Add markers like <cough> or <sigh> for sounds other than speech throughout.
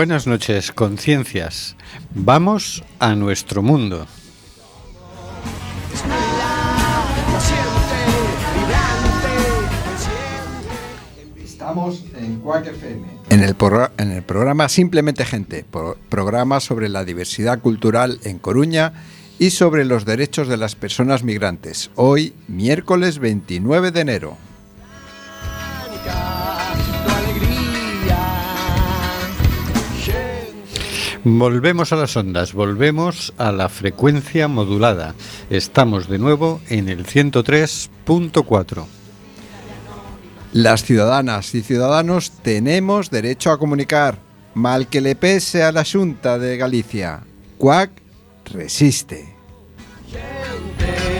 Buenas noches, conciencias. Vamos a nuestro mundo. Estamos en Quack FM. En el, porra- en el programa Simplemente Gente, pro- programa sobre la diversidad cultural en Coruña y sobre los derechos de las personas migrantes. Hoy, miércoles 29 de enero. Volvemos a las ondas, volvemos a la frecuencia modulada. Estamos de nuevo en el 103.4. Las ciudadanas y ciudadanos tenemos derecho a comunicar, mal que le pese a la Junta de Galicia. Quack resiste. Te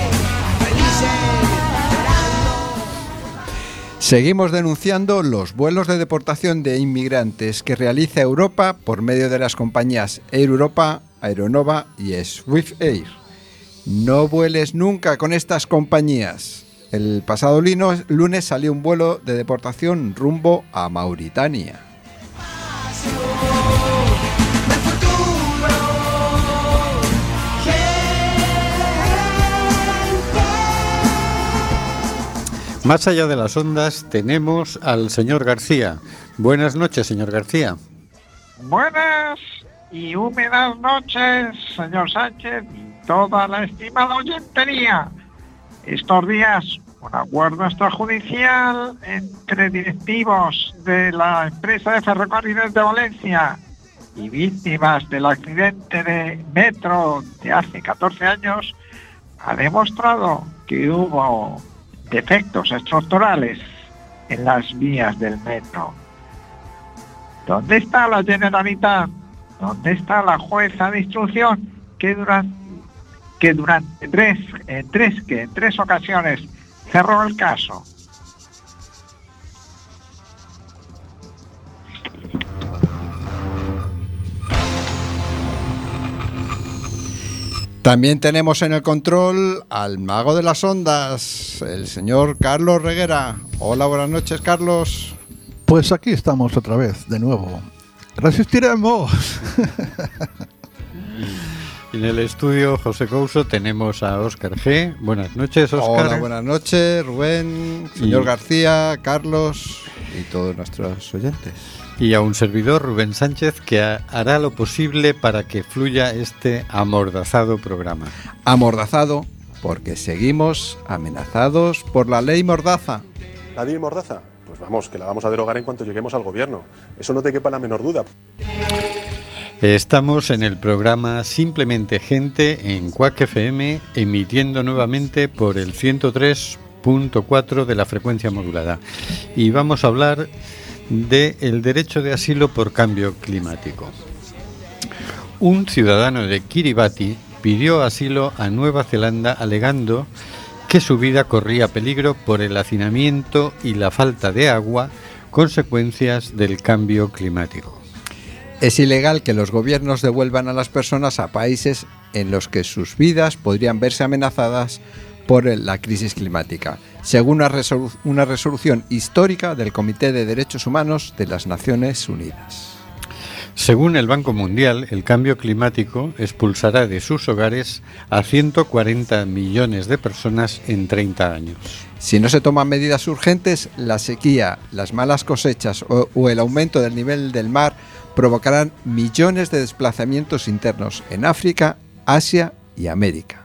Seguimos denunciando los vuelos de deportación de inmigrantes que realiza Europa por medio de las compañías Air Europa, Aeronova y Swift Air. No vueles nunca con estas compañías. El pasado lunes salió un vuelo de deportación rumbo a Mauritania. Más allá de las ondas tenemos al señor García. Buenas noches, señor García. Buenas y húmedas noches, señor Sánchez y toda la estimada oyentería. Estos días, un acuerdo extrajudicial entre directivos de la empresa de ferrocarriles de Valencia y víctimas del accidente de metro de hace 14 años ha demostrado que hubo defectos estructurales en las vías del metro. ¿Dónde está la Generalitat? ¿Dónde está la jueza de instrucción que durante, que durante tres, en tres, que en tres ocasiones cerró el caso? También tenemos en el control al mago de las ondas, el señor Carlos Reguera. Hola, buenas noches, Carlos. Pues aquí estamos otra vez, de nuevo. Resistiremos. <laughs> En el estudio José Couso tenemos a Óscar G. Buenas noches, Óscar. Hola, buenas noches, Rubén, señor Y- García, Carlos y todos nuestros oyentes. Y a un servidor, Rubén Sánchez, que ha- hará lo posible para que fluya este amordazado programa. Amordazado porque seguimos amenazados por la ley Mordaza. ¿La ley Mordaza? Pues vamos, que la vamos a derogar en cuanto lleguemos al gobierno. Eso no te quepa la menor duda. Estamos en el programa Simplemente Gente en Cuac FM, emitiendo nuevamente por el 103.4 de la frecuencia modulada. Y vamos a hablar del el derecho de asilo por cambio climático. Un ciudadano de Kiribati pidió asilo a Nueva Zelanda alegando que su vida corría peligro por el hacinamiento y la falta de agua, consecuencias del cambio climático. Es ilegal que los gobiernos devuelvan a las personas a países en los que sus vidas podrían verse amenazadas por la crisis climática, según una, resolu- una resolución histórica del Comité de Derechos Humanos de las Naciones Unidas. Según el Banco Mundial, el cambio climático expulsará de sus hogares a 140 millones de personas en 30 años. Si no se toman medidas urgentes, la sequía, las malas cosechas o, o el aumento del nivel del mar provocarán millones de desplazamientos internos en África, Asia y América.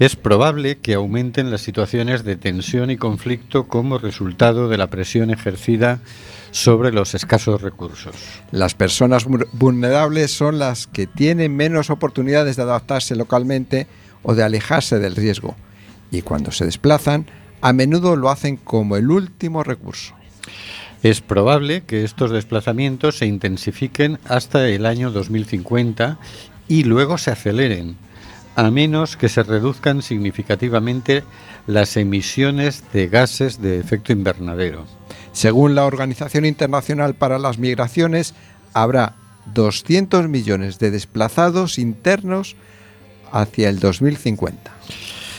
Es probable que aumenten las situaciones de tensión y conflicto como resultado de la presión ejercida sobre los escasos recursos. Las personas vu- vulnerables son las que tienen menos oportunidades de adaptarse localmente o de alejarse del riesgo, y cuando se desplazan, a menudo lo hacen como el último recurso. Es probable que estos desplazamientos se intensifiquen hasta el año 2050 y luego se aceleren, a menos que se reduzcan significativamente las emisiones de gases de efecto invernadero. Según la Organización Internacional para las Migraciones, habrá 200 millones de desplazados internos hacia el 2050.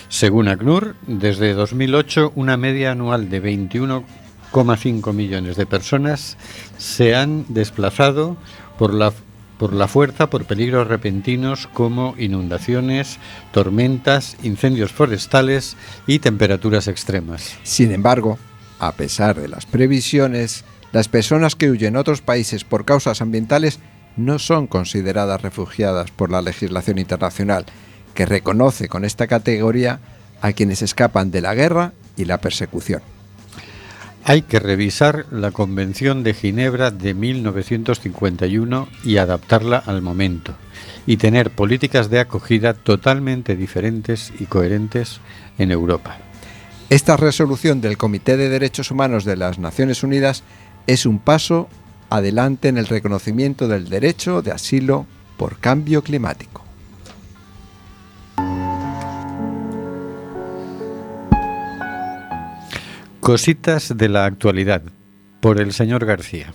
Según ACNUR, desde 2008 una media anual de 21,5 millones de personas se han desplazado por la, por la fuerza por peligros repentinos como inundaciones, tormentas, incendios forestales y temperaturas extremas. Sin embargo, a pesar de las previsiones, las personas que huyen a otros países por causas ambientales no son consideradas refugiadas por la legislación internacional, que reconoce con esta categoría a quienes escapan de la guerra y la persecución. Hay que revisar la Convención de Ginebra de 1951 y adaptarla al momento, y tener políticas de acogida totalmente diferentes y coherentes en Europa. Esta resolución del Comité de Derechos Humanos de las Naciones Unidas es un paso adelante en el reconocimiento del derecho de asilo por cambio climático. Cositas de la actualidad por el señor García.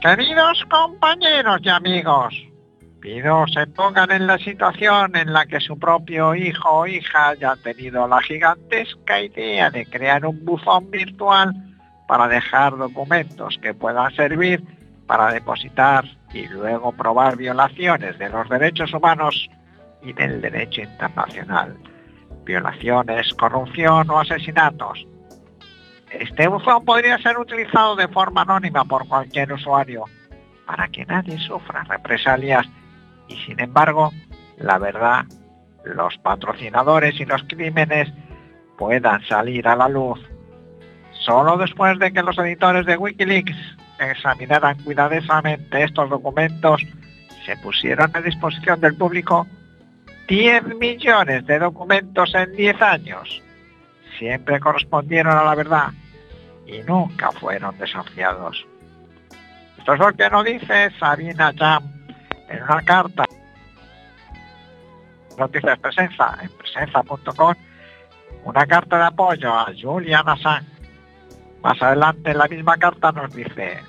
Queridos compañeros y amigos, pido se pongan en la situación en la que su propio hijo o hija haya tenido la gigantesca idea de crear un buzón virtual para dejar documentos que puedan servir para depositar y luego probar violaciones de los derechos humanos y del derecho internacional, violaciones, corrupción o asesinatos. Este buzón podría ser utilizado de forma anónima por cualquier usuario para que nadie sufra represalias y sin embargo, la verdad, los patrocinadores y los crímenes puedan salir a la luz. Solo después de que los editores de Wikileaks examinaran cuidadosamente estos documentos, se pusieron a disposición del público 10 millones de documentos en 10 años. Siempre correspondieron a la verdad y nunca fueron desafiados. Esto es lo que nos dice Sabina Jam en una carta. Noticias Presenza, en presenza.com, una carta de apoyo a Julian Assange. Más adelante en la misma carta nos dice,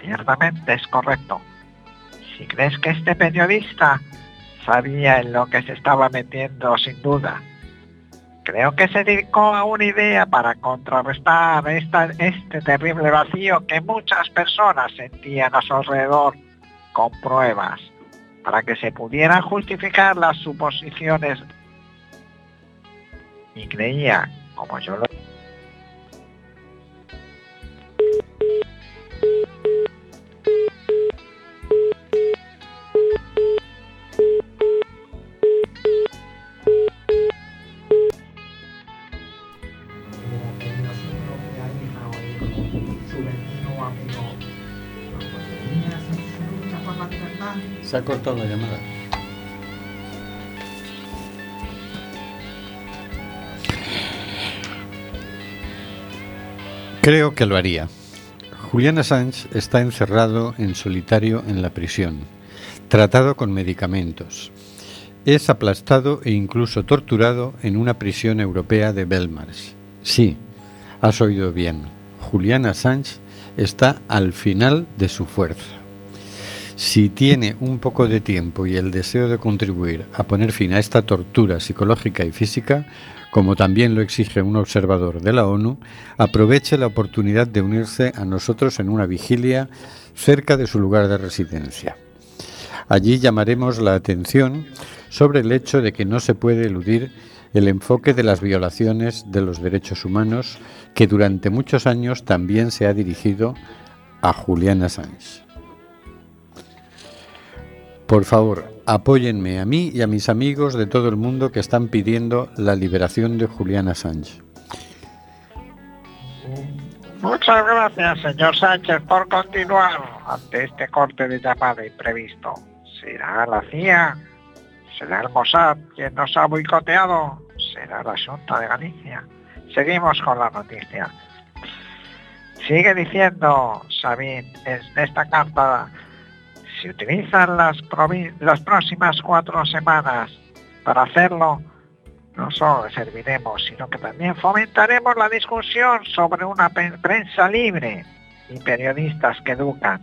ciertamente es correcto. Si crees que este periodista sabía en lo que se estaba metiendo, sin duda. Creo que se dedicó a una idea para contrarrestar esta, este terrible vacío que muchas personas sentían a su alrededor con pruebas, para que se pudieran justificar las suposiciones. Y creía, como yo lo Creo que lo haría. Julian Assange está encerrado en solitario en la prisión, tratado con medicamentos. Es aplastado e incluso torturado en una prisión europea de Belmarsh. Sí, has oído bien. Julian Assange está al final de su fuerza. Si tiene un poco de tiempo y el deseo de contribuir a poner fin a esta tortura psicológica y física, como también lo exige un observador de la ONU, aproveche la oportunidad de unirse a nosotros en una vigilia cerca de su lugar de residencia. Allí llamaremos la atención sobre el hecho de que no se puede eludir el enfoque de las violaciones de los derechos humanos que durante muchos años también se ha dirigido a Julian Assange. Por favor, apóyenme a mí y a mis amigos de todo el mundo que están pidiendo la liberación de Julian Assange. Muchas gracias, señor Sánchez, por continuar ante este corte de llamada imprevisto. ¿Será la CIA? ¿Será el Mossad quien nos ha boicoteado? ¿Será la Junta de Galicia? Seguimos con la noticia. Sigue diciendo, Sabine, en esta carta, si utilizan las, próximas cuatro semanas para hacerlo, no solo serviremos, sino que también fomentaremos la discusión sobre una prensa libre y periodistas que educan.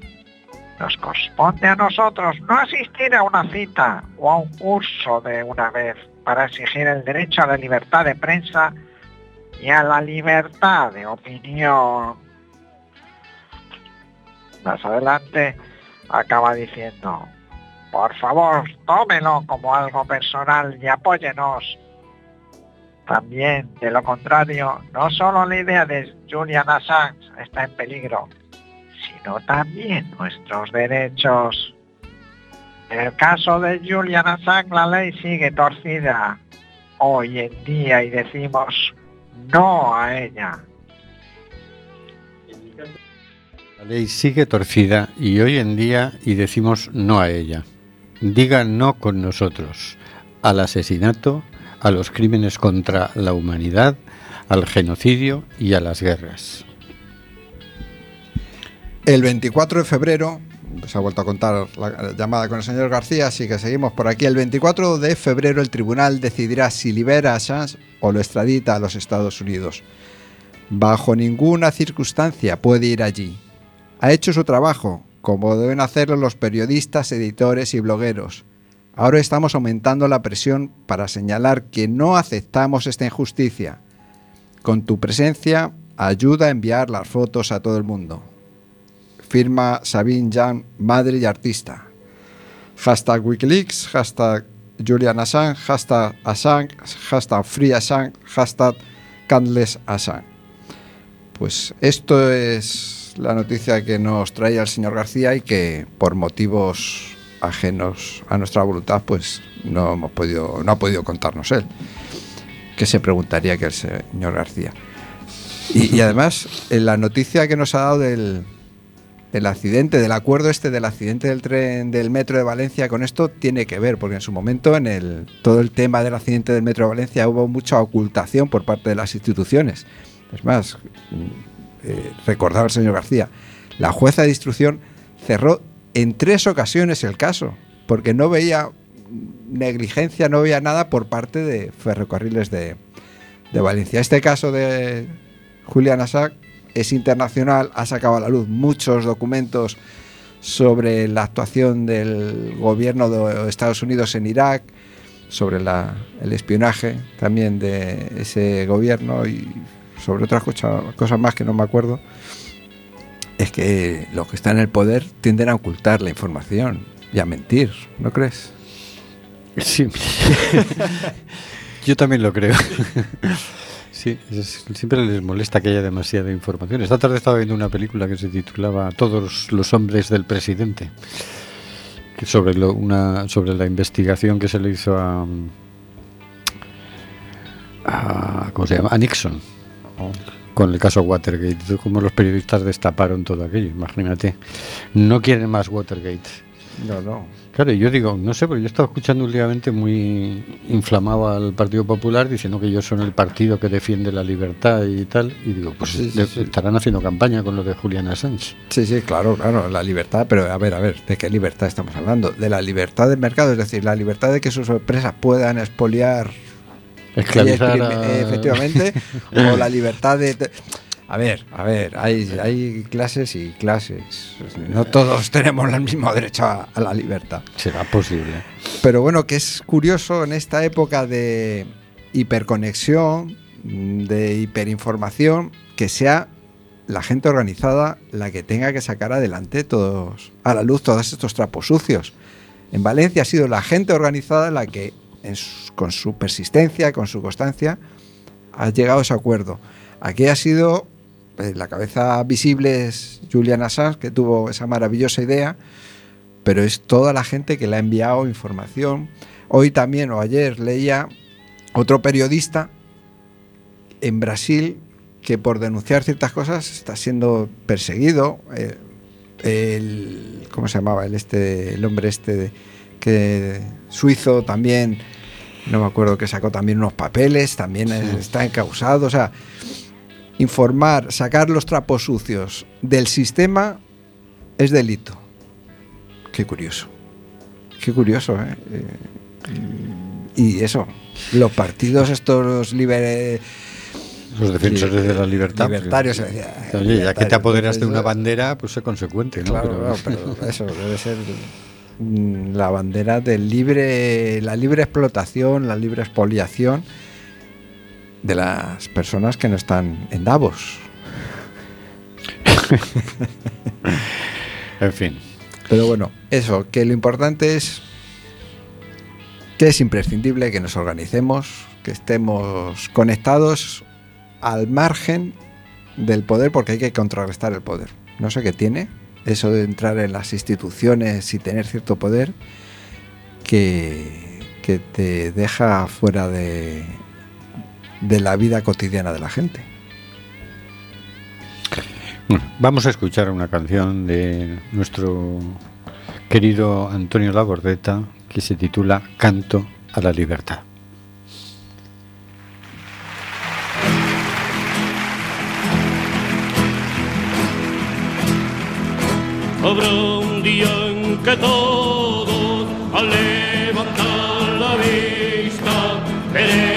Nos corresponde a nosotros no asistir a una cita o a un curso de una vez para exigir el derecho a la libertad de prensa y a la libertad de opinión. Más adelante acaba diciendo, por favor, tómelo como algo personal y apóyenos. También, de lo contrario, no solo la idea de Julian Assange está en peligro, sino también nuestros derechos. En el caso de Julian Assange, la ley sigue torcida hoy en día y decimos no a ella. La ley sigue torcida y hoy en día y decimos no a ella. Diga no con nosotros al asesinato, a los crímenes contra la humanidad, al genocidio y a las guerras. El 24 de febrero, se ha vuelto a contar la llamada con el señor García, así que seguimos por aquí. El 24 de febrero el tribunal decidirá si libera a Assange o lo extradita a los Estados Unidos. Bajo ninguna circunstancia puede ir allí. Ha hecho su trabajo, como deben hacerlo los periodistas, editores y blogueros. Ahora estamos aumentando la presión para señalar que no aceptamos esta injusticia. Con tu presencia, ayuda a enviar las fotos a todo el mundo. Firma Sabine Jan, madre y artista. Hashtag Wikileaks, hashtag Julian Assange, hashtag Assange, hashtag Free Assange, hashtag Candless Assange. Pues esto es la noticia que nos traía el señor García y que por motivos ajenos a nuestra voluntad pues no hemos podido no ha podido contarnos él que se preguntaría que el señor García. Y, y además en la noticia que nos ha dado del, del accidente del acuerdo este del accidente del tren del metro de Valencia con esto tiene que ver porque en su momento en el todo el tema del accidente del metro de Valencia hubo mucha ocultación por parte de las instituciones. Es más eh, recordaba el señor García, la jueza de instrucción cerró en tres ocasiones el caso, porque no veía negligencia, no veía nada por parte de ferrocarriles de, Valencia. Este caso de Julian Assange es internacional, ha sacado a la luz muchos documentos sobre la actuación del gobierno de Estados Unidos en Irak, sobre la- el espionaje también de ese gobierno y sobre otras cosa- cosas más que no me acuerdo, es que los que están en el poder tienden a ocultar la información y a mentir, ¿no crees? Sí. <laughs> Yo también lo creo. <laughs> Sí, siempre les molesta que haya demasiada información. Esta tarde estaba viendo una película que se titulaba Todos los hombres del presidente, que sobre lo- una sobre la investigación que se le hizo a, a ¿cómo se llama? A Nixon con el caso Watergate, cómo los periodistas destaparon todo aquello, imagínate. No quieren más Watergate. No, no. Claro, yo digo, no sé, pero yo he estado escuchando últimamente muy inflamado al Partido Popular diciendo que ellos son el partido que defiende la libertad y tal. Y digo, pues Sí, sí, de- sí. estarán haciendo campaña con lo de Julian Assange. Sí, sí, claro, claro, la libertad, pero a ver, a ver, ¿de qué libertad estamos hablando? De la libertad del mercado, es decir, la libertad de que sus empresas puedan expoliar Esclavizar a- efectivamente, o la libertad de... A ver, a ver, hay, hay clases y clases. No todos tenemos el mismo derecho a, a la libertad. Será posible. Pero bueno, que es curioso en esta época de hiperconexión, de hiperinformación, que sea la gente organizada la que tenga que sacar adelante todos a la luz todos estos trapos sucios. En Valencia ha sido la gente organizada la que, con su persistencia, con su constancia, ha llegado a ese acuerdo. Aquí ha sido eh, la cabeza visible es Julian Assange, que tuvo esa maravillosa idea, pero es toda la gente que le ha enviado información. Hoy también o ayer leía otro periodista en Brasil que por denunciar ciertas cosas está siendo perseguido. eh, el, ¿Cómo se llamaba? El, este, el hombre este que suizo también, no me acuerdo que sacó también unos papeles, también es- está encausado. O sea, informar, sacar los trapos sucios del sistema es delito. Qué curioso. Qué curioso, ¿eh? Eh, Y eso, los partidos estos libres... Los defensores de la libertad. Libertarios. se decía, Oye, ya que te apoderas de una bandera, pues sé consecuente, ¿no? Claro, Pero- eso debe ser la bandera del libre, la libre explotación, la libre expoliación de las personas que no están en Davos. <laughs> En fin. Pero bueno, eso, que lo importante es que es imprescindible que nos organicemos, que estemos conectados al margen del poder, porque hay que contrarrestar el poder. No sé qué tiene eso de entrar en las instituciones y tener cierto poder que, que te deja fuera de, de la vida cotidiana de la gente. Bueno, vamos a escuchar una canción de nuestro querido Antonio Labordeta que se titula Canto a la Libertad. Habrá un día en que todos, al levantar la vista, veremos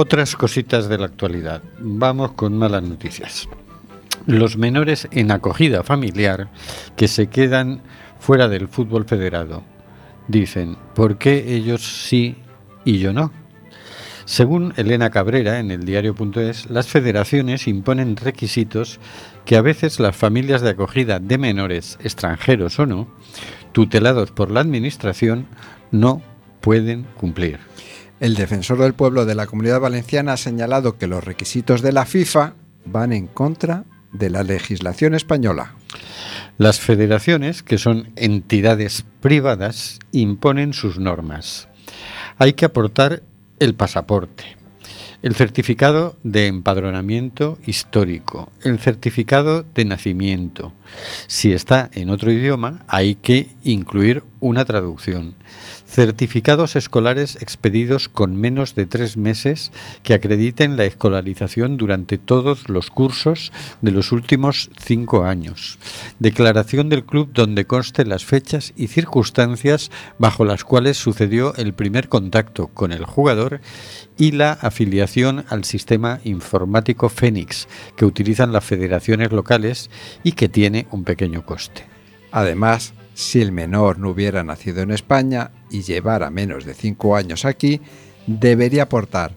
Otras cositas de la actualidad. Vamos con malas noticias. Los menores en acogida familiar que se quedan fuera del fútbol federado. Dicen, ¿por qué ellos sí y yo no? Según Elena Cabrera en el diario.es, las federaciones imponen requisitos que a veces las familias de acogida de menores, extranjeros o no, tutelados por la administración, no pueden cumplir. El defensor del pueblo de la Comunidad Valenciana ha señalado que los requisitos de la FIFA van en contra de la legislación española. Las federaciones, que son entidades privadas, imponen sus normas. Hay que aportar el pasaporte, el certificado de empadronamiento histórico, el certificado de nacimiento. Si está en otro idioma, hay que incluir una traducción. Certificados escolares expedidos con menos de tres meses que acrediten la escolarización durante todos los cursos de los últimos cinco años. Declaración del club donde conste las fechas y circunstancias bajo las cuales sucedió el primer contacto con el jugador y la afiliación al sistema informático Fénix que utilizan las federaciones locales y que tiene un pequeño coste. Además, si el menor no hubiera nacido en España y llevara menos de 5 años aquí, debería aportar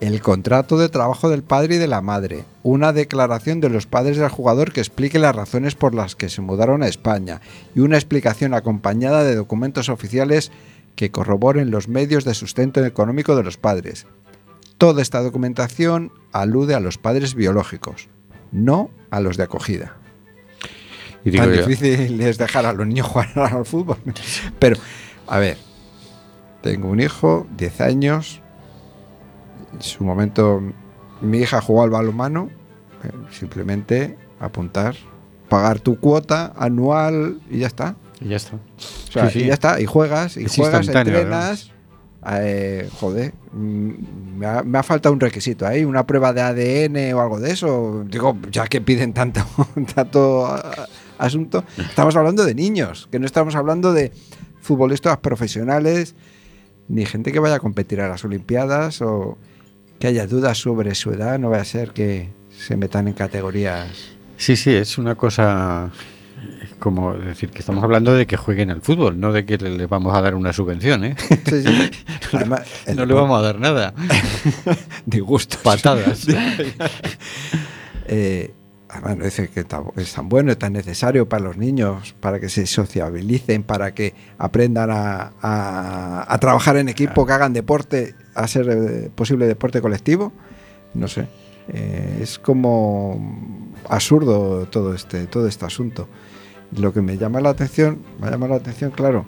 el contrato de trabajo del padre y de la madre, una declaración de los padres del jugador que explique las razones por las que se mudaron a España y una explicación acompañada de documentos oficiales que corroboren los medios de sustento económico de los padres. Toda esta documentación alude a los padres biológicos, no a los de acogida. Y digo Tan yo, difícil <laughs> es dejar a los niños jugar <laughs> al fútbol. Pero, a ver, tengo un hijo, 10 años. En su momento, mi hija jugó al balonmano. eh, Simplemente apuntar, pagar tu cuota anual y ya está. y ya está. O sea, Sí, sí. y ya está. Y juegas, y Es juegas, entrenas. eh, joder, mm, me ha, me ha faltado un requisito ahí, una prueba de ADN o algo de eso. Digo, ya que piden tanto, <laughs> tanto asunto, estamos hablando de niños, que no estamos hablando de futbolistas profesionales, ni gente que vaya a competir a las Olimpiadas o que haya dudas sobre su edad, no vaya a ser que se metan en categorías. Sí, sí, es una cosa como decir que estamos hablando de que jueguen al fútbol, no de que le le vamos a dar una subvención, ¿eh? Sí, sí. <laughs> Además, el no le vamos a dar nada. <laughs> disgustos. Patadas. <laughs> Eh, además, dice que es tan bueno, es tan necesario para los niños, para que se sociabilicen, para que aprendan a, a- a trabajar en equipo, que hagan deporte, a ser eh, posible deporte colectivo. No sé. Eh, es como absurdo todo este, todo este asunto. Lo que me llama la atención, me llama la atención, claro,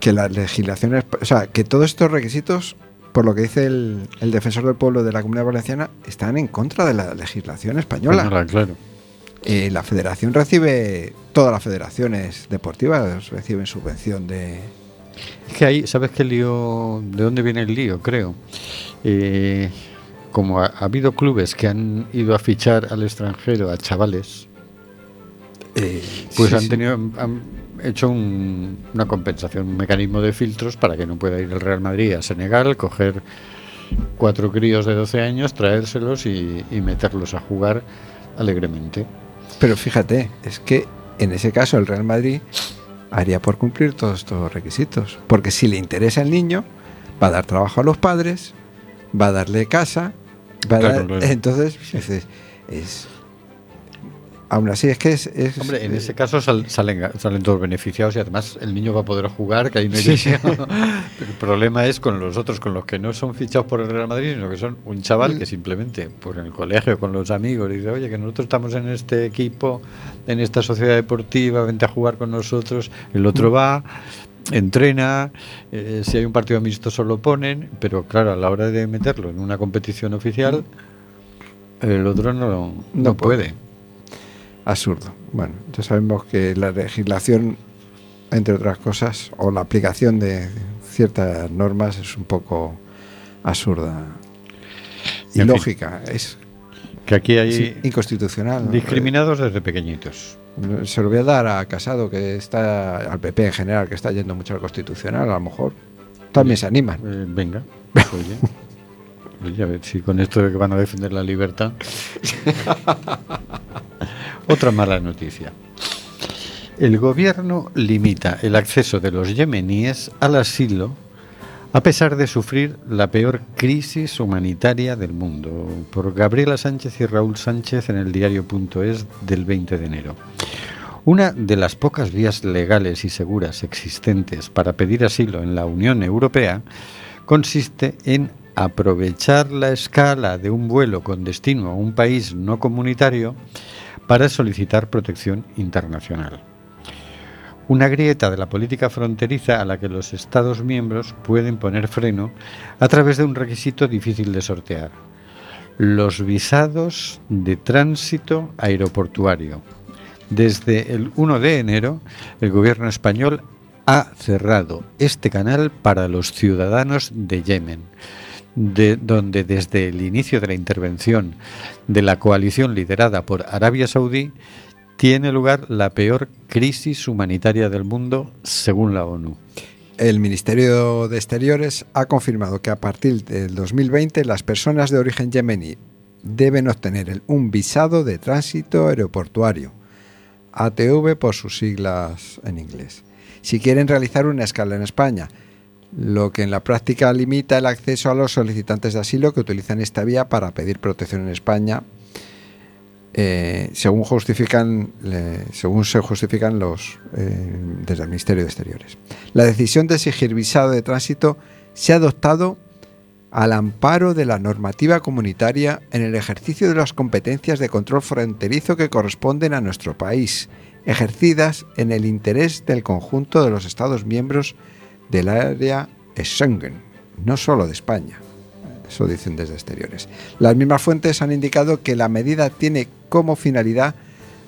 que las legislaciones, o sea, que todos estos requisitos, por lo que dice el, el defensor del pueblo de la Comunidad Valenciana, están en contra de la legislación española. Española, claro. Eh, la federación recibe, todas las federaciones deportivas reciben subvención de... Es que ahí, ¿sabes qué lío? ¿De dónde viene el lío? Creo. Eh, como ha, ha habido clubes que han ido a fichar al extranjero a chavales, eh, pues sí, han sí. tenido han hecho un- una compensación, un mecanismo de filtros para que no pueda ir el Real Madrid a Senegal, coger cuatro críos de 12 años, traérselos y, y meterlos a jugar alegremente. Pero fíjate, es que en ese caso el Real Madrid haría por cumplir todos estos requisitos. Porque si le interesa el niño, va a dar trabajo a los padres, va a darle casa, va a Claro, dar- claro. <laughs> entonces dices, es aún así es que es, es- Hombre, en eh, ese caso sal- salen, salen todos beneficiados y además el niño va a poder jugar, que ahí no hay Sí. <laughs> El problema es con los otros, con los que no son fichados por el Real Madrid, sino que son un chaval que simplemente, por el colegio, con los amigos, dice, oye, que nosotros estamos en este equipo, en esta sociedad deportiva, vente a jugar con nosotros. El otro va, entrena, eh, si hay un partido amistoso lo ponen, pero claro, a la hora de meterlo en una competición oficial, el otro no, no, No puede. Absurdo. Bueno, ya sabemos que la legislación, entre otras cosas, o la aplicación de ciertas normas es un poco absurda. En fin. Ilógica, es Que aquí hay sí, inconstitucional. discriminados desde pequeñitos. Se lo voy a dar a Casado, que está, al PP en general, que está yendo mucho al constitucional, a lo mejor. También se animan. Eh, venga, <laughs> oye. Oye, a ver si con esto de que van a defender la libertad. <laughs> Otra mala noticia. El gobierno limita el acceso de los yemeníes al asilo a pesar de sufrir la peor crisis humanitaria del mundo, por Gabriela Sánchez y Raúl Sánchez en el diario.es del 20 de enero. Una de las pocas vías legales y seguras existentes para pedir asilo en la Unión Europea consiste en aprovechar la escala de un vuelo con destino a un país no comunitario para solicitar protección internacional. Una grieta de la política fronteriza a la que los Estados miembros pueden poner freno a través de un requisito difícil de sortear. Los visados de tránsito aeroportuario. Desde el 1 de enero, el gobierno español ha cerrado este canal para los ciudadanos de Yemen, de donde desde el inicio de la intervención de la coalición liderada por Arabia Saudí tiene lugar la peor crisis humanitaria del mundo según la ONU. El Ministerio de Exteriores ha confirmado que a partir del 2020 las personas de origen yemení deben obtener un visado de tránsito aeroportuario, ATV por sus siglas en inglés, si quieren realizar una escala en España, lo que en la práctica limita el acceso a los solicitantes de asilo que utilizan esta vía para pedir protección en España eh, según justifican según se justifican los eh, desde el Ministerio de Exteriores. La decisión de exigir visado de tránsito se ha adoptado al amparo de la normativa comunitaria en el ejercicio de las competencias de control fronterizo que corresponden a nuestro país, ejercidas en el interés del conjunto de los Estados miembros del área Schengen, no solo de España. Eso dicen desde exteriores. Las mismas fuentes han indicado que la medida tiene como finalidad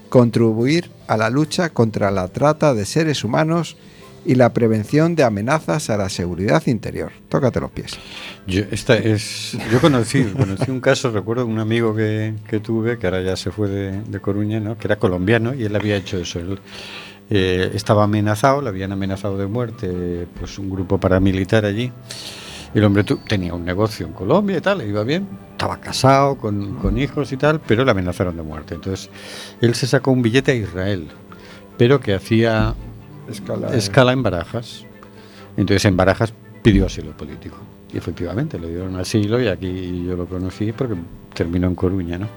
contribuir a la lucha contra la trata de seres humanos y la prevención de amenazas a la seguridad interior. Tócate los pies. Yo, conocí, un caso, recuerdo un amigo que, que tuve, que ahora ya se fue de, de Coruña, ¿no? que era colombiano y él había hecho eso. Eh, estaba amenazado, le habían amenazado de muerte pues un grupo paramilitar allí. El hombre tenía un negocio en Colombia y tal, le iba bien, estaba casado, con, con hijos y tal, pero le amenazaron de muerte. Entonces, él se sacó un billete a Israel, pero que hacía Escala, escala en Barajas. Entonces en Barajas pidió asilo político. Y efectivamente le dieron asilo y aquí yo lo conocí porque terminó en Coruña. ¿no?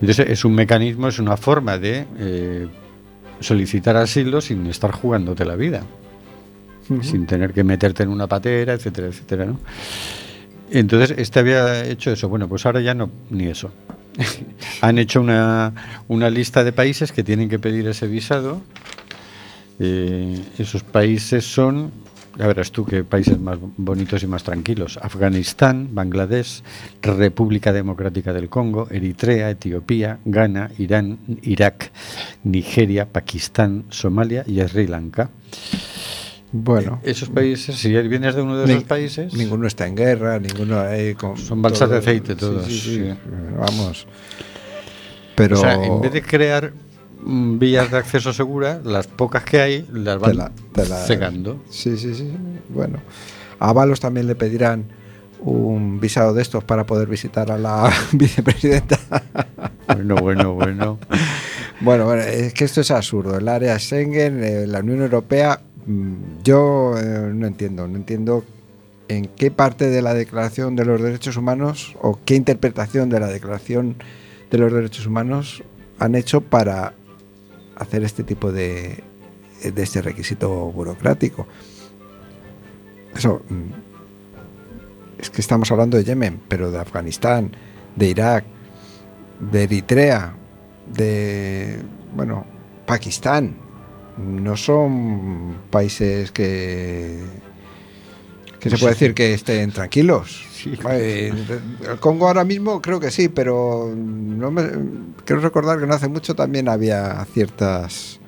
Entonces es un mecanismo, es una forma de eh, solicitar asilo sin estar jugándote la vida, sin tener que meterte en una patera, etcétera, etcétera. ¿no? Entonces este había hecho eso. Bueno, pues ahora ya no, ni eso. <laughs> Han hecho una, una lista de países que tienen que pedir ese visado eh, esos países son, ya verás tú qué países más bonitos y más tranquilos. Afganistán, Bangladesh, República Democrática del Congo, Eritrea, Etiopía, Ghana, Irán, Irak, Nigeria, Pakistán, Somalia y Sri Lanka. Bueno, Eh, Esos países, si vienes de uno de esos países, ninguno está en guerra, ninguno con Son balsas de aceite todos, Sí, sí. Vamos. Pero o sea, en vez de crear vías de acceso segura, las pocas que hay las van te la- te la- secando. Sí, sí, sí. Bueno, a Balos también le pedirán un visado de estos para poder visitar a la <laughs> vicepresidenta. Bueno, bueno, bueno. <laughs> Bueno, bueno, es que esto es absurdo. El área Schengen, eh, la Unión Europea, mm, yo eh, no entiendo, no entiendo en qué parte de la Declaración de los Derechos Humanos o qué interpretación de la Declaración de los Derechos Humanos han hecho para hacer este tipo de, de este requisito burocrático. Eso, mm, es que estamos hablando de Yemen, pero de Afganistán, de Irak, de Eritrea, de, bueno, Pakistán. No son países que, que se puede decir que estén tranquilos. Eh, El Congo ahora mismo creo que sí, pero no me, quiero recordar que no hace mucho también había ciertas,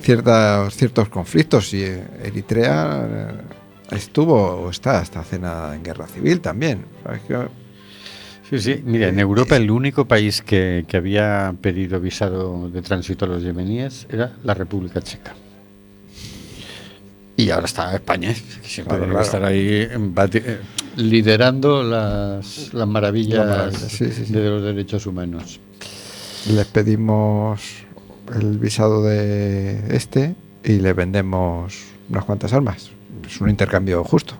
ciertas ciertos conflictos y Eritrea eh, estuvo o está hasta hace nada en guerra civil también. Sí, sí. Mira, en Europa el único país que, que había pedido visado de tránsito a los yemeníes era la República Checa. Y ahora está España, que siempre Claro, tiene claro. que estar ahí en bati- liderando las, las maravillas Las maravillas, sí, sí, sí. de los derechos humanos. les pedimos el visado de este y le vendemos unas cuantas armas. Es un intercambio justo.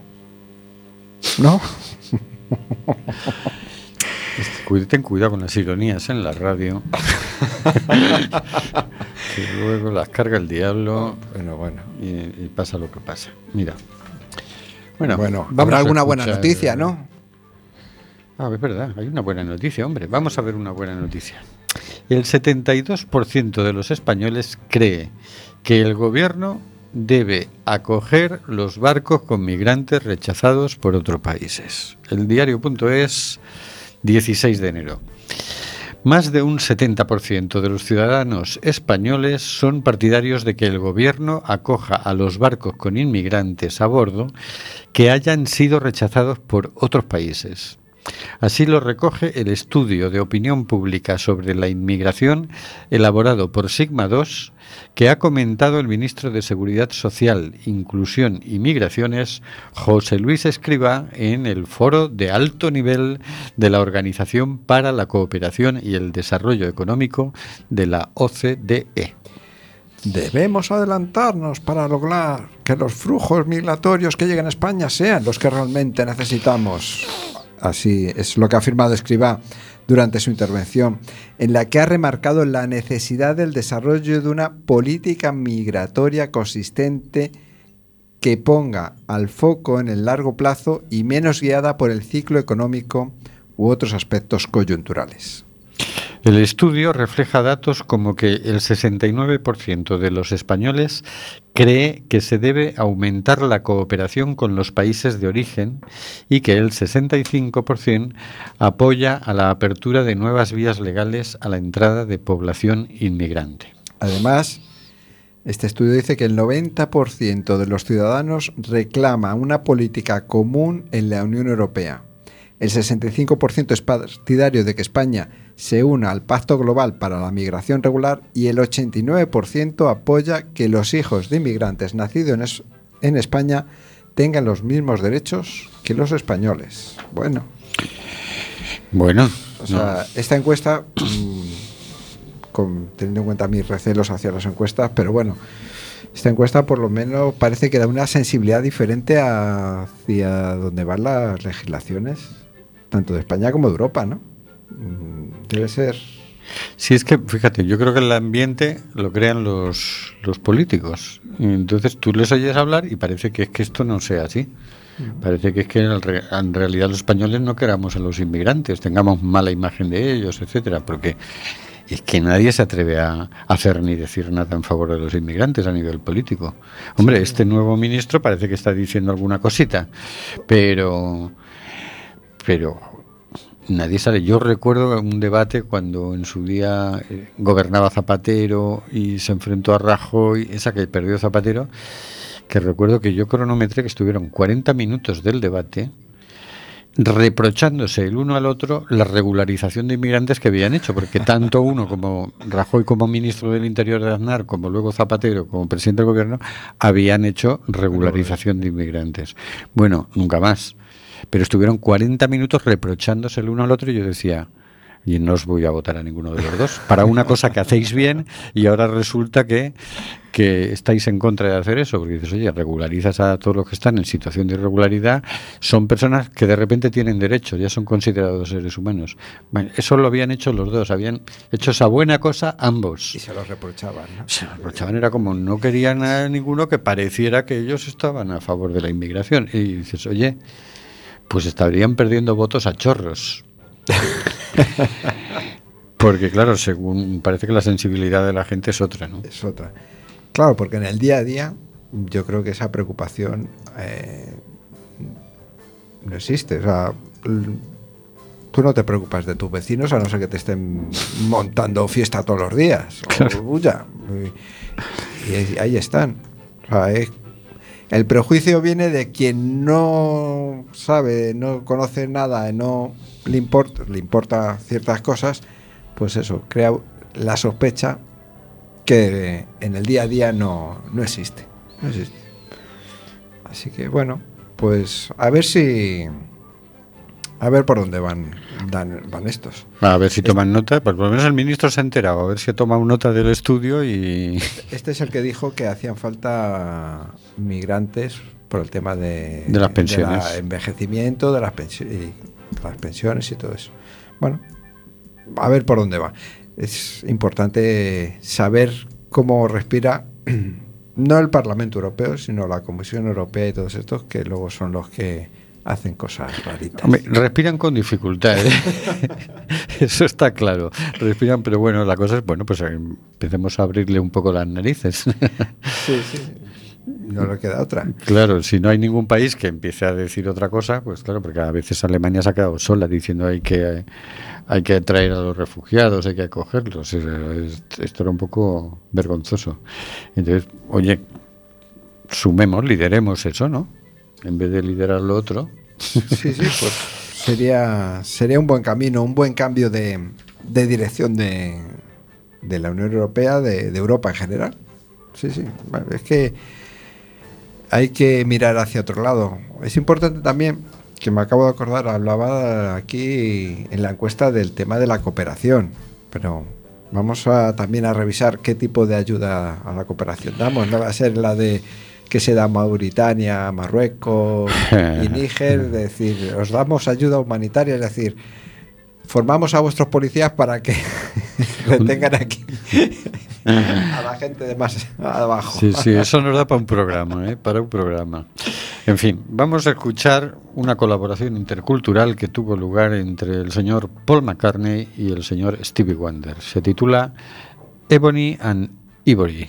¿no? <laughs> Ten cuidado con las ironías en la radio. <laughs> que luego las carga el diablo Bueno, bueno. y, y pasa lo que pasa. Mira. Bueno, Bueno, vamos habrá alguna buena noticia, ¿no? Ah, es verdad, hay una buena noticia, hombre. Vamos a ver una buena noticia. El 72% de los españoles cree que el gobierno debe acoger los barcos con migrantes rechazados por otros países. El diario.es, 16 de enero. Más de un 70% de los ciudadanos españoles son partidarios de que el gobierno acoja a los barcos con inmigrantes a bordo que hayan sido rechazados por otros países. Así lo recoge el estudio de opinión pública sobre la inmigración elaborado por Sigma 2 que ha comentado el ministro de Seguridad Social, Inclusión y Migraciones, José Luis Escriba, en el foro de alto nivel de la Organización para la Cooperación y el Desarrollo Económico de la OCDE. Debemos adelantarnos para lograr que los flujos migratorios que lleguen a España sean los que realmente necesitamos. Así es lo que ha afirmado Escribá durante su intervención, en la que ha remarcado la necesidad del desarrollo de una política migratoria consistente que ponga al foco en el largo plazo y menos guiada por el ciclo económico u otros aspectos coyunturales. El estudio refleja datos como que el 69% de los españoles cree que se debe aumentar la cooperación con los países de origen y que el 65% apoya a la apertura de nuevas vías legales a la entrada de población inmigrante. Además, este estudio dice que el 90% de los ciudadanos reclama una política común en la Unión Europea. El 65% es partidario de que España se una al Pacto Global para la Migración Regular y el 89% apoya que los hijos de inmigrantes nacidos en, es- en España tengan los mismos derechos que los españoles. Bueno, Bueno, o sea, esta encuesta, mm, con- teniendo en cuenta mis recelos hacia las encuestas, pero bueno, esta encuesta por lo menos parece que da una sensibilidad diferente hacia donde van las legislaciones, tanto de España como de Europa, ¿no? Mm, Debe ser... Si es que, fíjate, yo creo que el ambiente lo crean los, los políticos. Y entonces tú les oyes hablar y parece que es que esto no sea así. Parece que es que en realidad los españoles no queramos a los inmigrantes, tengamos mala imagen de ellos, etcétera, porque es que nadie se atreve a hacer ni decir nada en favor de los inmigrantes a nivel político. Hombre, este nuevo ministro parece que está diciendo alguna cosita, pero pero nadie sale. Yo recuerdo un debate cuando en su día eh, gobernaba Zapatero y se enfrentó a Rajoy, esa que perdió Zapatero, que recuerdo que yo cronometré que estuvieron 40 minutos del debate reprochándose el uno al otro la regularización de inmigrantes que habían hecho, porque tanto uno como Rajoy como ministro del Interior de Aznar, como luego Zapatero como presidente del gobierno, habían hecho regularización de inmigrantes. Bueno, nunca más. Pero estuvieron 40 minutos reprochándose el uno al otro y yo decía, y no os voy a votar a ninguno de los dos, para una cosa que hacéis bien y ahora resulta que, que estáis en contra de hacer eso, porque dices, oye, regularizas a todos los que están en situación de irregularidad, son personas que de repente tienen derechos, ya son considerados seres humanos. Bueno, eso lo habían hecho los dos, habían hecho esa buena cosa ambos. Y se los reprochaban, ¿no? Se lo reprochaban, era como no querían a ninguno que pareciera que ellos estaban a favor de la inmigración. Y dices, oye, pues estarían perdiendo votos a chorros. <laughs> Porque claro, según parece que la sensibilidad de la gente es otra, ¿no? Es otra. Claro, porque en el día a día yo creo que esa preocupación eh, no existe. O sea, tú no te preocupas de tus vecinos a no ser que te estén montando fiesta todos los días. <laughs> O bulla. Y, y ahí- ahí están. O sea, es- el prejuicio viene de quien no sabe, no conoce nada, no le importa, le importa ciertas cosas, pues eso, crea la sospecha que en el día a día no, no existe. No existe. Así que bueno, pues a ver si. A ver por dónde van, dan- van estos. A ver si toman nota, pues por lo menos el ministro se ha enterado, a ver si ha tomado nota del estudio y... <laughs> Este es el que dijo que hacían falta migrantes por el tema de, De las pensiones. del envejecimiento, de las, y las pensiones y todo eso. Bueno, a ver por dónde va. Es importante saber cómo respira <clears throat> no el Parlamento Europeo, sino la Comisión Europea y todos estos que luego son los que hacen cosas raritas. Hombre, respiran con dificultad, ¿eh? <laughs> eso está claro. Respiran, pero bueno, la cosa es, bueno, pues eh, empecemos a abrirle un poco las narices. <laughs> Sí, sí. No le queda otra. claro, si no hay ningún país que empiece a decir otra cosa, pues claro, porque a veces Alemania se ha quedado sola diciendo hay que hay que traer a los refugiados, hay que acogerlos. Es- es- Esto era un poco vergonzoso. Entonces, oye, sumemos, lideremos eso, ¿no? En vez de liderar lo otro. Sí, sí, pues sería, sería un buen camino, un buen cambio de, de dirección de, de la Unión Europea, de, de Europa en general. Sí, sí. Es que hay que mirar hacia otro lado. Es importante también, que me acabo de acordar, hablaba aquí en la encuesta del tema de la cooperación, pero vamos a también a revisar qué tipo de ayuda a la cooperación damos. No va a ser la de que se da a Mauritania, Marruecos <laughs> y Níger, es decir, os damos ayuda humanitaria, es decir, formamos a vuestros policías para que <laughs> retengan aquí a la gente de más abajo. Sí, sí, eso nos da para un programa, ¿eh? para un programa. En fin, vamos a escuchar una colaboración intercultural que tuvo lugar entre el señor Paul McCartney y el señor Stevie Wonder. Se titula Ebony and Ivory.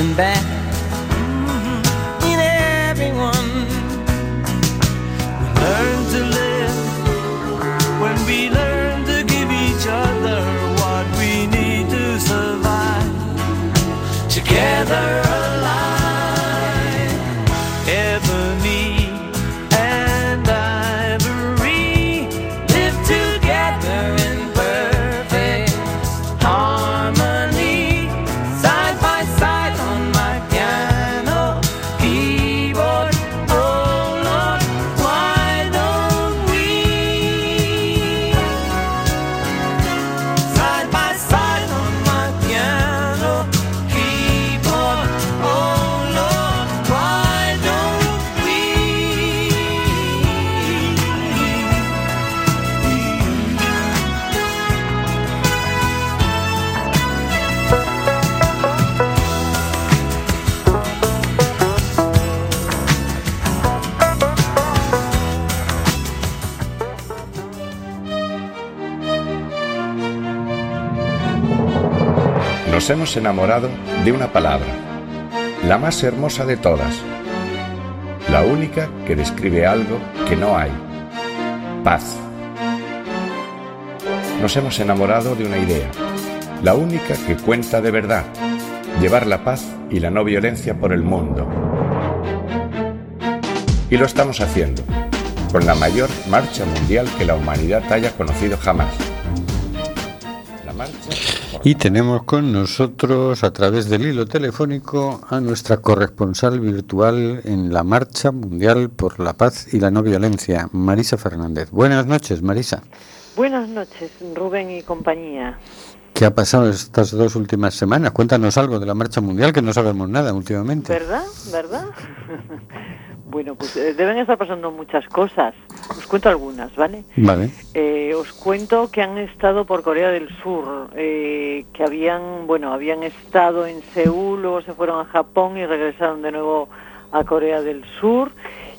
and bad Enamorado de una palabra, la más hermosa de todas, la única que describe algo que no hay, paz. Nos hemos enamorado de una idea, la única que cuenta de verdad, llevar la paz y la no violencia por el mundo. Y lo estamos haciendo, con la mayor marcha mundial que la humanidad haya conocido jamás. Y tenemos con nosotros a través del hilo telefónico a nuestra corresponsal virtual en la Marcha Mundial por la Paz y la No Violencia, Marisa Fernández. Buenas noches, Marisa. Buenas noches, Rubén y compañía. ¿Qué ha pasado estas dos últimas semanas? Cuéntanos algo de la Marcha Mundial, que no sabemos nada últimamente. ¿Verdad? ¿Verdad? <laughs> bueno, pues eh, deben estar pasando muchas cosas. Os cuento algunas, ¿vale? Vale. Eh, os cuento que han estado por Corea del Sur, eh, que habían, bueno, habían estado en Seúl, luego se fueron a Japón y regresaron de nuevo a Corea del Sur.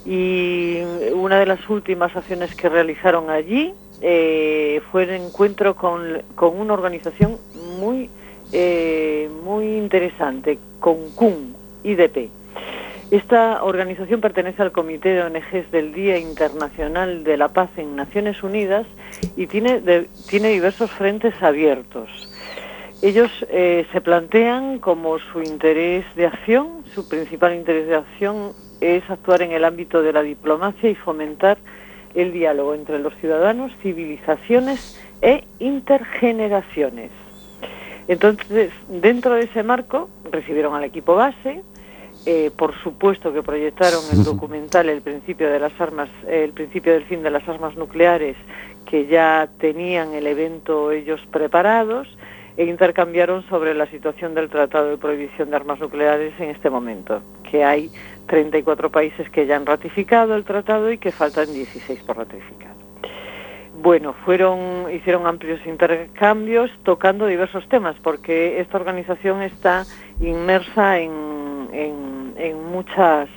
Y una de las últimas acciones que realizaron allí eh, fue el encuentro con, con una organización muy, eh, muy interesante, con CUN, IDP. Esta organización pertenece al Comité de ONGs del Día Internacional de la Paz en Naciones Unidas y tiene, tiene diversos frentes abiertos. Ellos eh, se plantean como su interés de acción, su principal interés de acción es actuar en el ámbito de la diplomacia y fomentar el diálogo entre los ciudadanos, civilizaciones e intergeneraciones. Entonces, dentro de ese marco, recibieron al equipo base, eh, por supuesto que proyectaron el <laughs> documental El principio de las armas, el principio del fin de las armas nucleares, que ya tenían el evento ellos preparados, e intercambiaron sobre la situación del Tratado de Prohibición de Armas Nucleares en este momento, que hay 34 países que ya han ratificado el tratado y que faltan 16 por ratificar. Bueno, fueron, hicieron amplios intercambios tocando diversos temas, porque esta organización está inmersa en, en- en muchas,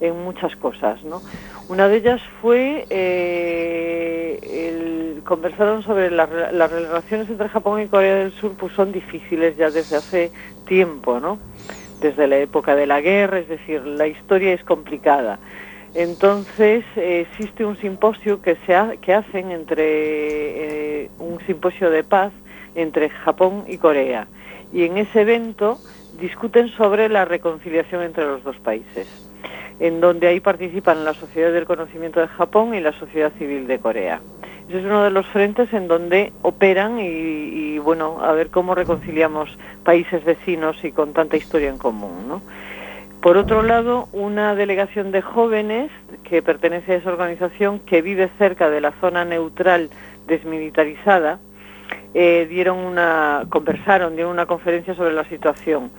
en muchas cosas, ¿no? Una de ellas fue, eh, conversaron sobre re- las relaciones entre Japón y Corea del Sur, pues son difíciles ya desde hace tiempo, ¿no? Desde la época de la guerra, es decir, la historia es complicada. Entonces existe un simposio que se ha- que hacen entre eh, un simposio de paz entre Japón y Corea y en ese evento discuten sobre la reconciliación entre los dos países, en donde ahí participan la Sociedad del Conocimiento de Japón y la Sociedad Civil de Corea. Ese es uno de los frentes en donde operan y, y, bueno, a ver cómo reconciliamos países vecinos y con tanta historia en común, ¿no? Por otro lado, una delegación de jóvenes que pertenece a esa organización que vive cerca de la zona neutral desmilitarizada eh, dieron una conversaron dieron una conferencia sobre la situación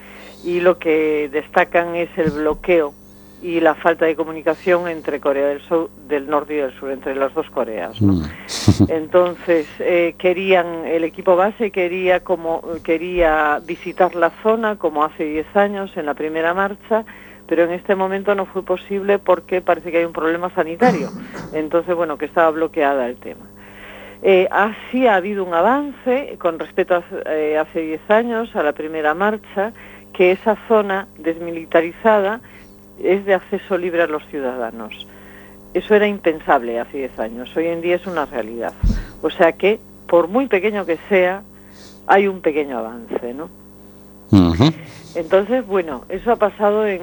y lo que destacan es el bloqueo y la falta de comunicación entre Corea del Sur del Norte y del Sur entre las dos Coreas ¿no? <laughs> <laughs> Entonces eh, querían el equipo base quería como quería visitar la zona como hace 10 años en la primera marcha, pero en este momento no fue posible porque parece que hay un problema sanitario. <laughs> Entonces bueno que estaba bloqueada el tema. Eh, así ha habido un avance con respecto a eh, hace 10 años a la primera marcha, que esa zona desmilitarizada es de acceso libre a los ciudadanos. Eso era impensable hace 10 años, hoy en día es una realidad. O sea que, por muy pequeño que sea, hay un pequeño avance, ¿no? Entonces, bueno, eso ha pasado en,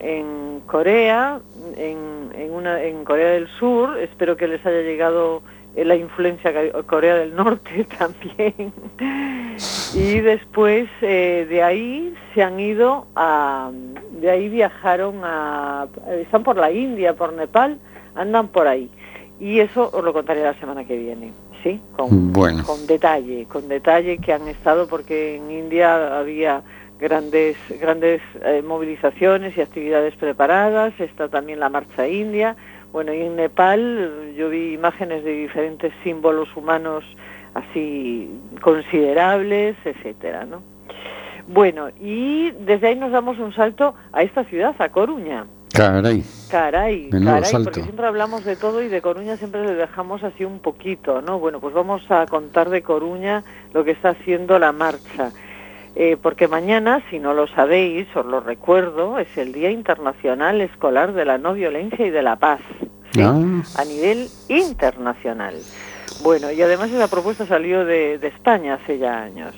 en Corea, en, en, una, en Corea del Sur, espero que les haya llegado la influencia Corea del Norte <laughs> también. Y después eh, de ahí se han ido a, de ahí viajaron a, están por la India, por Nepal, andan por ahí. Y eso os lo contaré la semana que viene, ¿sí? Con, Bueno. con detalle, con detalle que han estado porque en India había grandes grandes eh, movilizaciones y actividades preparadas, está también la marcha india. Bueno, y en Nepal yo vi imágenes de diferentes símbolos humanos así considerables, etcétera, ¿no? Bueno, y desde ahí nos damos un salto a esta ciudad, a Coruña. Caray. Caray, caray, salto. porque siempre hablamos de todo y de Coruña siempre le dejamos así un poquito, ¿no? Bueno, pues vamos a contar de Coruña lo que está haciendo la marcha. Eh, porque mañana, si no lo sabéis, os lo recuerdo, es el Día Internacional Escolar de la No Violencia y de la Paz, ¿sí? Ah. a nivel internacional. Bueno, y además esa propuesta salió de, de España hace ya años.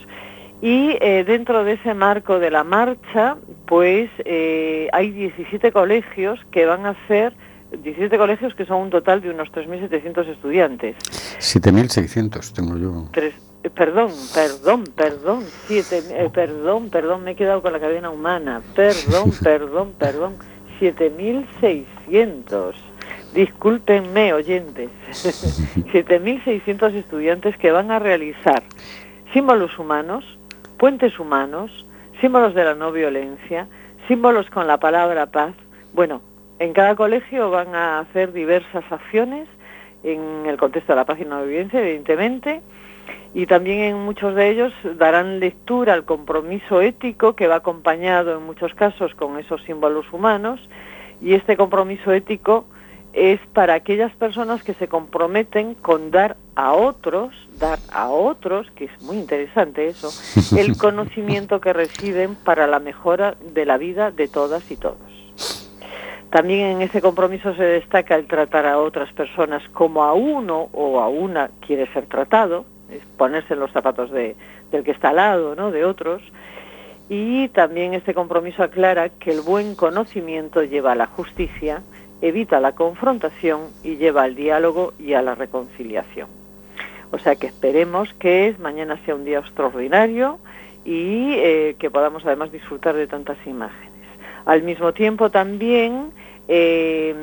Y eh, dentro de ese marco de la marcha, pues eh, hay 17 colegios que van a hacer, 17 colegios que son un total de unos 3.700 estudiantes. 7.600 tengo yo. Tres, eh, perdón, perdón, perdón, siete, eh, perdón, perdón, me he quedado con la cadena humana. Perdón, <laughs> perdón, perdón, 7.600. Discúlpenme, oyentes. <laughs> 7.600 estudiantes que van a realizar símbolos humanos, puentes humanos, símbolos de la no violencia, símbolos con la palabra paz. Bueno, en cada colegio van a hacer diversas acciones en el contexto de la paz y no violencia, evidentemente, y también en muchos de ellos darán lectura al compromiso ético que va acompañado en muchos casos con esos símbolos humanos, y este compromiso ético es para aquellas personas que se comprometen con dar a otros, dar a otros, que es muy interesante eso, <laughs> el conocimiento que reciben para la mejora de la vida de todas y todos. También en ese compromiso se destaca el tratar a otras personas como a uno o a una quiere ser tratado, ponerse en los zapatos de, del que está al lado, ¿no? de otros. Y también este compromiso aclara que el buen conocimiento lleva a la justicia, evita la confrontación y lleva al diálogo y a la reconciliación. O sea que esperemos que mañana sea un día extraordinario y eh, que podamos además disfrutar de tantas imágenes. Al mismo tiempo también eh,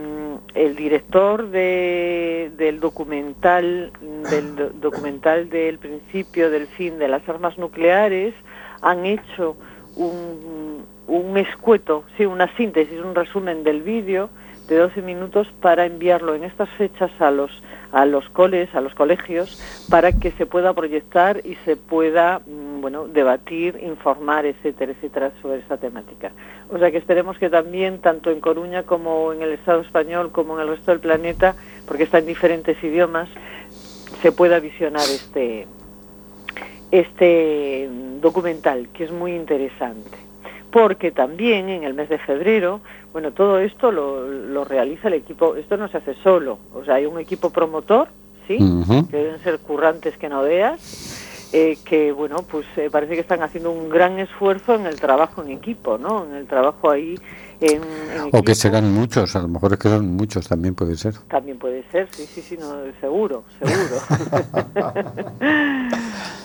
el director de- del documental del do- documental del principio del fin de las armas nucleares han hecho un, un escueto, sí, una síntesis, un resumen del vídeo de 12 minutos para enviarlo en estas fechas a los a los coles, a los colegios, para que se pueda proyectar y se pueda, mm, bueno, debatir, informar, etcétera, etcétera, sobre esta temática. O sea que esperemos que también, tanto en Coruña como en el Estado español, como en el resto del planeta, porque está en diferentes idiomas, se pueda visionar este, este documental, que es muy interesante. Porque también en el mes de febrero, bueno, todo esto lo, lo realiza el equipo, esto no se hace solo, o sea, hay un equipo promotor, ¿sí? Que deben ser currantes que no veas, eh, que, bueno, pues eh, parece que están haciendo un gran esfuerzo en el trabajo en equipo, ¿no? En el trabajo ahí en, en O que serán muchos, a lo mejor es que son muchos también puede ser. También puede ser, sí, sí, sí, no, seguro, seguro. <laughs>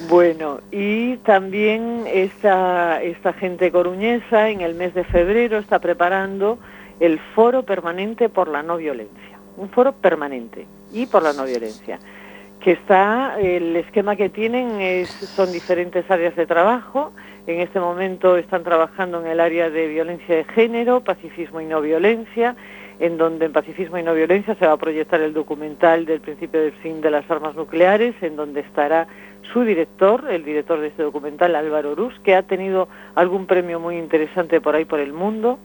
bueno, y también esta, esta gente coruñesa en el mes de febrero está preparando el Foro Permanente por la No Violencia. Un foro permanente y por la no violencia. Que está, el esquema que tienen es, son diferentes áreas de trabajo. En este momento están trabajando en el área de violencia de género, pacifismo y no violencia, en donde en pacifismo y no violencia se va a proyectar el documental del principio del fin de las armas nucleares, en donde estará su director, el director de este documental, Álvaro Ruz, que ha tenido algún premio muy interesante por ahí por el mundo.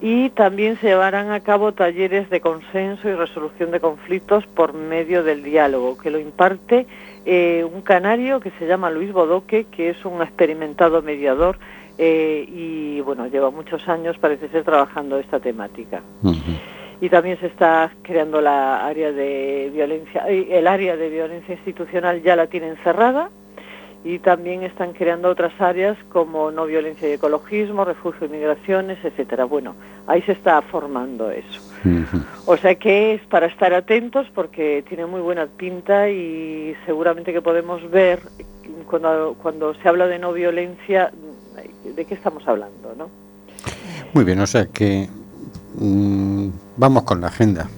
Y también se llevarán a cabo talleres de consenso y resolución de conflictos por medio del diálogo, que lo imparte eh, un canario que se llama Luis Bodoque, que es un experimentado mediador eh, y bueno, lleva muchos años, parece ser, trabajando esta temática. Y también se está creando la área de violencia, eh, el área de violencia institucional ya la tienen cerrada y también están creando otras áreas como no violencia y ecologismo, refugio y migraciones, etcétera. Bueno, ahí se está formando eso. O sea que es para estar atentos porque tiene muy buena pinta y seguramente que podemos ver cuando, cuando se habla de no violencia de qué estamos hablando, ¿no? Muy bien, o sea que mm, vamos con la agenda.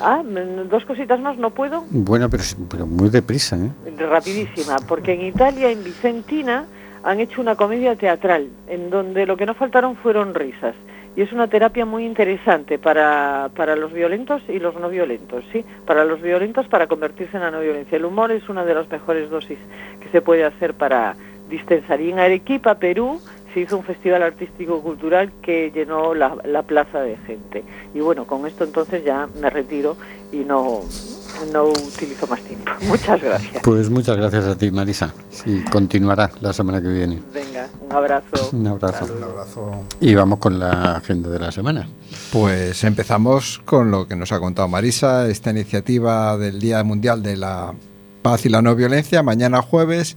Ah, dos cositas más, no puedo. Bueno, pero, pero muy deprisa, ¿eh? Rapidísima, porque en Italia, en Vicentina, han hecho una comedia teatral en donde lo que no faltaron fueron risas. Y es una terapia muy interesante para, para los violentos y los no violentos, ¿sí? Para los violentos para convertirse en la no violencia. El humor es una de las mejores dosis que se puede hacer para distensar. Y en Arequipa, Perú, se hizo un festival artístico-cultural que llenó la, la plaza de gente. Y bueno, con esto entonces ya me retiro y no, no utilizo más tiempo. <laughs> Muchas gracias. Pues muchas gracias a ti, Marisa. Y continuará la semana que viene. Venga, un abrazo. Un abrazo. Un abrazo. Y vamos con la agenda de la semana. Pues empezamos con lo que nos ha contado Marisa, esta iniciativa del Día Mundial de la Paz y la No Violencia, mañana jueves.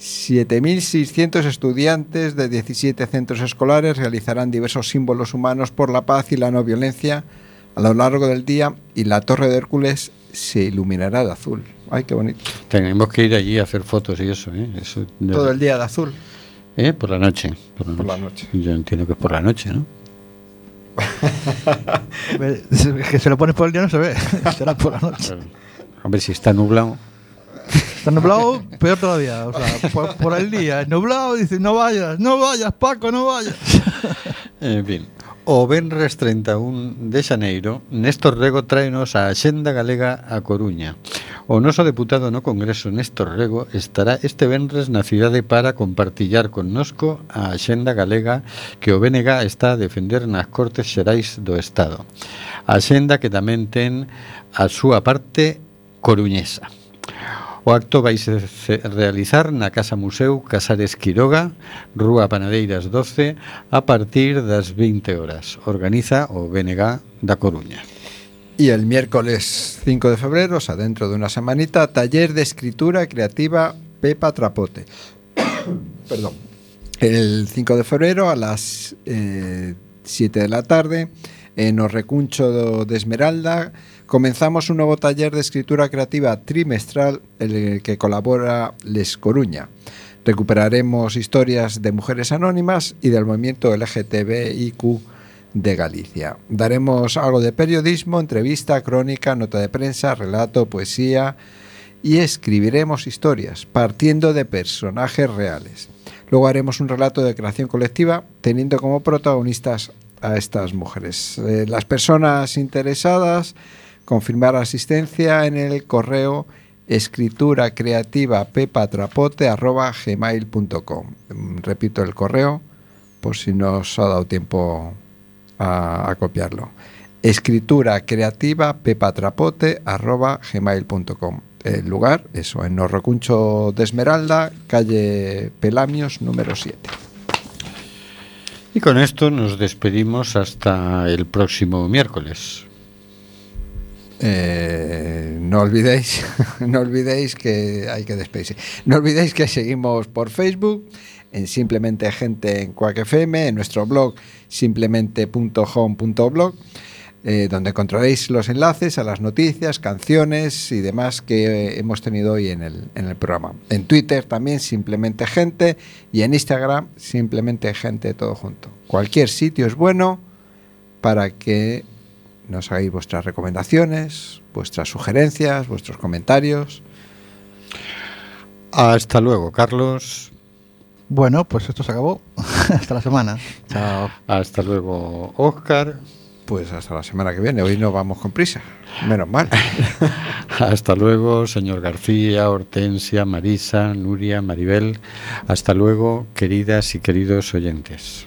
7.600 estudiantes de 17 centros escolares realizarán diversos símbolos humanos por la paz y la no violencia a lo largo del día y la Torre de Hércules se iluminará de azul. Ay, qué bonito. Tenemos que ir allí a hacer fotos y eso, ¿eh? Eso, Todo el día de azul. ¿Eh? Por la noche. Por la Por noche. la noche. Yo entiendo que es por la noche, ¿no? <laughs> Que se lo pones por el día no se ve. <laughs> Será por la noche. Hombre, si está nublado. Está nublado, peor todavía. O sea, por, por, el día, nublado, dice, no vayas, no vayas, Paco, no vayas. <laughs> En fin. O Benres 31 de Xaneiro, Néstor Rego traenos a Xenda Galega a Coruña. O noso deputado no Congreso Néstor Rego estará este venres na cidade para compartillar connosco a Xenda Galega que o BNG está a defender nas Cortes Xerais do Estado. A Xenda que tamén ten a súa parte coruñesa. O acto vaise realizar na Casa Museu Casares Quiroga, Rúa Panadeiras 12, a partir das 20 horas. Organiza o BNG da Coruña. Y el miércoles 5 de febrero, o sea, dentro de una semanita, taller de escritura creativa Pepa Trapote. <coughs> Perdón. El 5 de febrero a las eh, 7 de la tarde, en o Recuncho de Esmeralda, comenzamos un nuevo taller de escritura creativa trimestral en el que colabora Les Coruña. Recuperaremos historias de mujeres anónimas y del movimiento LGTBIQ de Galicia. Daremos algo de periodismo, entrevista, crónica, nota de prensa, relato, poesía y escribiremos historias partiendo de personajes reales. Luego haremos un relato de creación colectiva teniendo como protagonistas a estas mujeres. Eh, las personas interesadas confirmar asistencia en el correo escritura creativa gmail.com. Repito el correo por si no os ha dado tiempo a, copiarlo. Escritura creativa gmail.com. El lugar, eso, en Norrocuncho de Esmeralda, calle Pelamios, número 7. Y con esto nos despedimos hasta el próximo miércoles. Eh, no olvidéis, <laughs> no olvidéis que hay que despedirse. No olvidéis que seguimos por Facebook, en Simplemente Gente en Quack FM, en nuestro blog simplemente.home.blog, eh, donde encontraréis los enlaces a las noticias, canciones y demás que hemos tenido hoy en el, en el programa. En Twitter también Simplemente Gente y en Instagram Simplemente Gente todo junto. Cualquier sitio es bueno para que nos hagáis vuestras recomendaciones, vuestras sugerencias, vuestros comentarios. Hasta luego, Carlos. Bueno, pues esto se acabó. <laughs> Hasta la semana. Chao. Hasta luego, Oscar. Pues hasta la semana que viene. Hoy no vamos con prisa. Menos mal. <laughs> Hasta luego, señor García, Hortensia, Marisa, Nuria, Maribel. Hasta luego, queridas y queridos oyentes.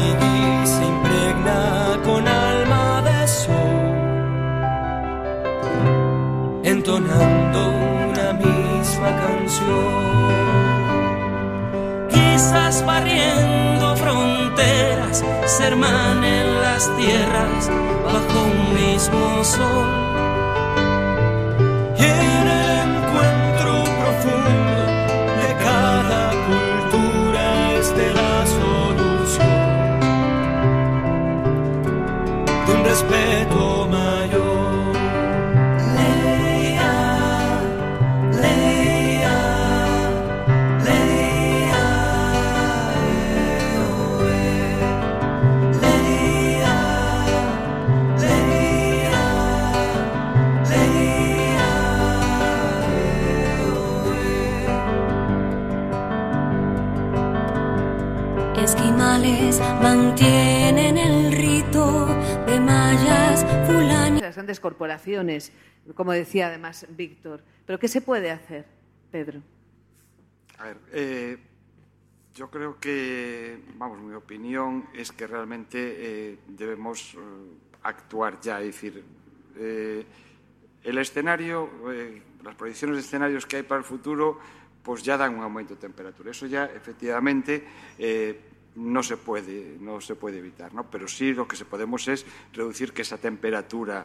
Quizás barriendo fronteras, se hermanen las tierras bajo un mismo sol. Y en el encuentro profundo de cada cultura esté la solución de un respeto grandes corporaciones, como decía además Víctor. ¿Pero qué se puede hacer, Pedro? A ver, eh, yo creo que, vamos, mi opinión es que realmente eh, debemos eh, actuar ya, es decir, el escenario, las proyecciones de escenarios que hay para el futuro, pues ya dan un aumento de temperatura. Eso ya, efectivamente, no se puede, no se puede evitar, ¿no? Pero sí lo que se podemos es reducir que esa temperatura